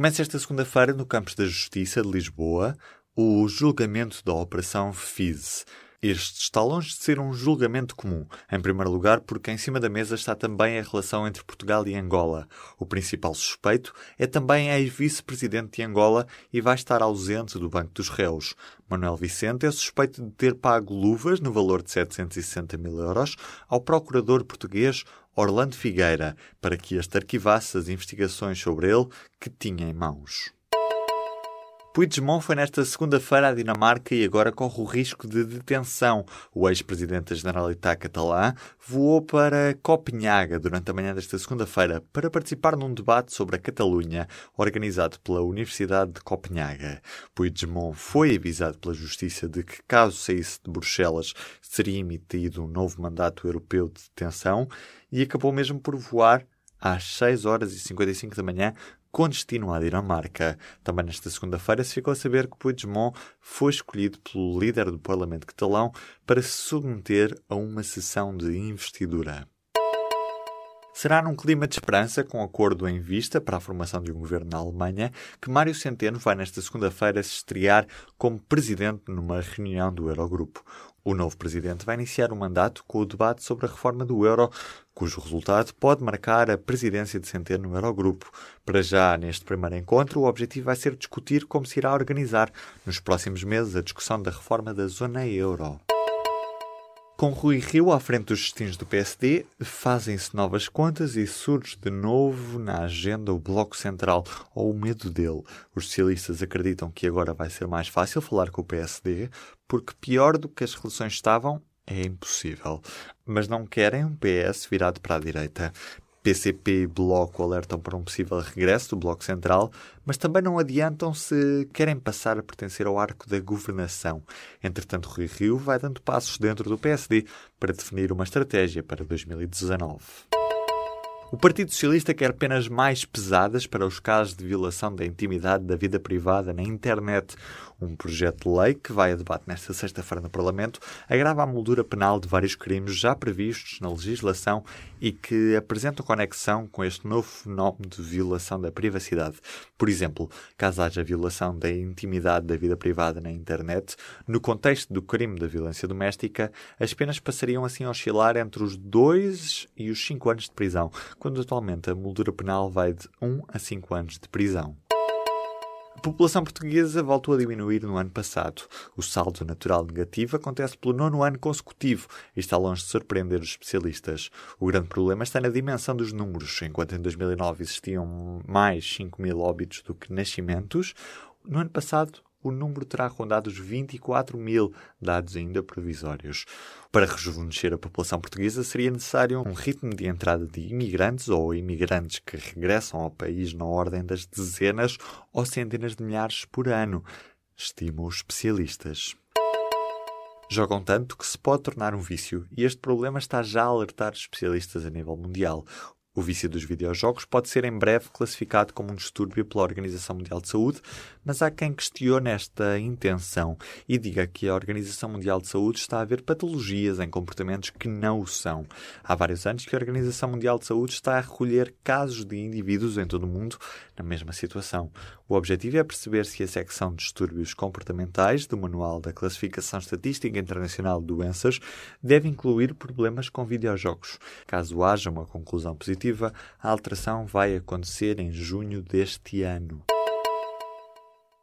Começa esta segunda-feira no Campos da Justiça de Lisboa o julgamento da Operação FIS. Este está longe de ser um julgamento comum, em primeiro lugar porque em cima da mesa está também a relação entre Portugal e Angola. O principal suspeito é também ex-vice-presidente de Angola e vai estar ausente do Banco dos Réus. Manuel Vicente é suspeito de ter pago luvas no valor de 760 mil euros ao procurador português Orlando Figueira para que este arquivasse as investigações sobre ele que tinha em mãos. Puigdemont foi nesta segunda-feira à Dinamarca e agora corre o risco de detenção. O ex-presidente da Generalitat catalã voou para Copenhaga durante a manhã desta segunda-feira para participar num debate sobre a Catalunha, organizado pela Universidade de Copenhaga. Puigdemont foi avisado pela Justiça de que, caso saísse de Bruxelas, seria emitido um novo mandato europeu de detenção e acabou mesmo por voar às 6 horas e 55 da manhã com destino à Dinamarca. Também nesta segunda-feira se ficou a saber que Puigdemont foi escolhido pelo líder do Parlamento catalão para se submeter a uma sessão de investidura. Será num clima de esperança, com acordo em vista para a formação de um governo na Alemanha, que Mário Centeno vai nesta segunda-feira se estrear como presidente numa reunião do Eurogrupo. O novo presidente vai iniciar o mandato com o debate sobre a reforma do euro, cujo resultado pode marcar a presidência de Centeno no Eurogrupo. Para já, neste primeiro encontro, o objetivo vai ser discutir como se irá organizar nos próximos meses a discussão da reforma da zona euro. Com Rui Rio à frente dos destinos do PSD, fazem-se novas contas e surge de novo na agenda o Bloco Central, ou o medo dele. Os socialistas acreditam que agora vai ser mais fácil falar com o PSD, porque pior do que as relações estavam, é impossível. Mas não querem um PS virado para a direita. PCP e Bloco alertam para um possível regresso do Bloco Central, mas também não adiantam se querem passar a pertencer ao arco da governação. Entretanto, Rui Rio vai dando passos dentro do PSD para definir uma estratégia para 2019. O Partido Socialista quer penas mais pesadas para os casos de violação da intimidade da vida privada na internet. Um projeto de lei que vai a debate nesta sexta-feira no Parlamento agrava a moldura penal de vários crimes já previstos na legislação e que apresentam conexão com este novo fenómeno de violação da privacidade. Por exemplo, caso haja violação da intimidade da vida privada na internet, no contexto do crime da violência doméstica, as penas passariam assim a oscilar entre os 2 e os 5 anos de prisão quando atualmente a moldura penal vai de 1 a 5 anos de prisão. A população portuguesa voltou a diminuir no ano passado. O saldo natural negativo acontece pelo nono ano consecutivo e está longe de surpreender os especialistas. O grande problema está na dimensão dos números. Enquanto em 2009 existiam mais 5 mil óbitos do que nascimentos, no ano passado o número terá rondado os 24 mil, dados ainda provisórios. Para rejuvenescer a população portuguesa, seria necessário um ritmo de entrada de imigrantes ou imigrantes que regressam ao país na ordem das dezenas ou centenas de milhares por ano, estimam os especialistas. Jogam tanto que se pode tornar um vício, e este problema está já a alertar especialistas a nível mundial. O vício dos videojogos pode ser em breve classificado como um distúrbio pela Organização Mundial de Saúde, mas há quem questione esta intenção e diga que a Organização Mundial de Saúde está a ver patologias em comportamentos que não o são. Há vários anos que a Organização Mundial de Saúde está a recolher casos de indivíduos em todo o mundo na mesma situação. O objetivo é perceber se a secção de distúrbios comportamentais do Manual da Classificação Estatística Internacional de Doenças deve incluir problemas com videojogos. Caso haja uma conclusão positiva, a alteração vai acontecer em junho deste ano.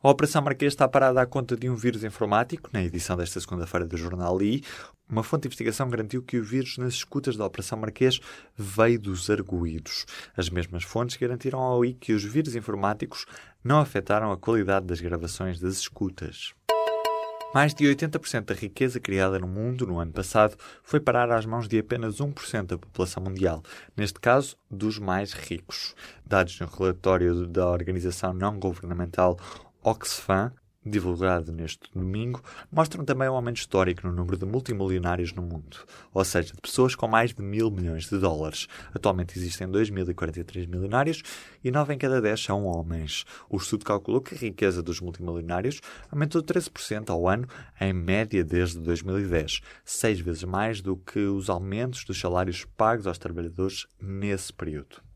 A Operação Marquês está parada à conta de um vírus informático. Na edição desta segunda-feira do jornal I, uma fonte de investigação garantiu que o vírus nas escutas da Operação Marquês veio dos arguídos. As mesmas fontes garantiram ao I que os vírus informáticos não afetaram a qualidade das gravações das escutas. Mais de 80% da riqueza criada no mundo no ano passado foi parar às mãos de apenas 1% da população mundial, neste caso, dos mais ricos. Dados no relatório da organização não governamental Oxfam, divulgado neste domingo, mostram também um aumento histórico no número de multimilionários no mundo, ou seja, de pessoas com mais de mil milhões de dólares. Atualmente existem 2.043 milionários e 9 em cada 10 são homens. O estudo calculou que a riqueza dos multimilionários aumentou 13% ao ano, em média desde 2010, seis vezes mais do que os aumentos dos salários pagos aos trabalhadores nesse período.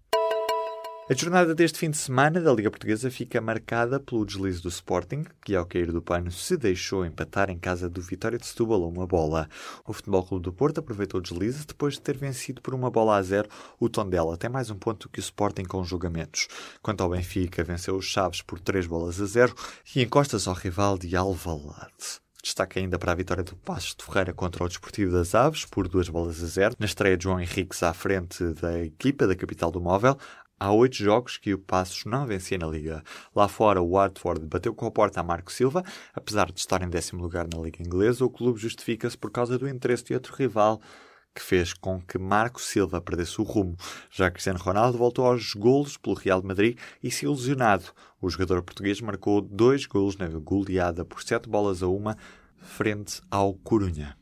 A jornada deste fim de semana da Liga Portuguesa fica marcada pelo deslize do Sporting, que ao cair do pano se deixou empatar em casa do Vitória de Setúbal uma bola. O Futebol Clube do Porto aproveitou o deslize depois de ter vencido por uma bola a zero o Tondela, tem mais um ponto que o Sporting com julgamentos. Quanto ao Benfica, venceu os Chaves por três bolas a zero e encosta-se ao rival de Alvalade. Destaque ainda para a vitória do Passos de Ferreira contra o Desportivo das Aves, por duas bolas a zero, na estreia de João Henriques à frente da equipa da capital do móvel. Há oito jogos que o Passos não vencia na Liga. Lá fora, o Watford bateu com a porta a Marco Silva. Apesar de estar em décimo lugar na Liga Inglesa, o clube justifica-se por causa do interesse de outro rival que fez com que Marco Silva perdesse o rumo. Já Cristiano Ronaldo voltou aos golos pelo Real Madrid e se ilusionado. O jogador português marcou dois golos na goleada por sete bolas a uma frente ao Corunha.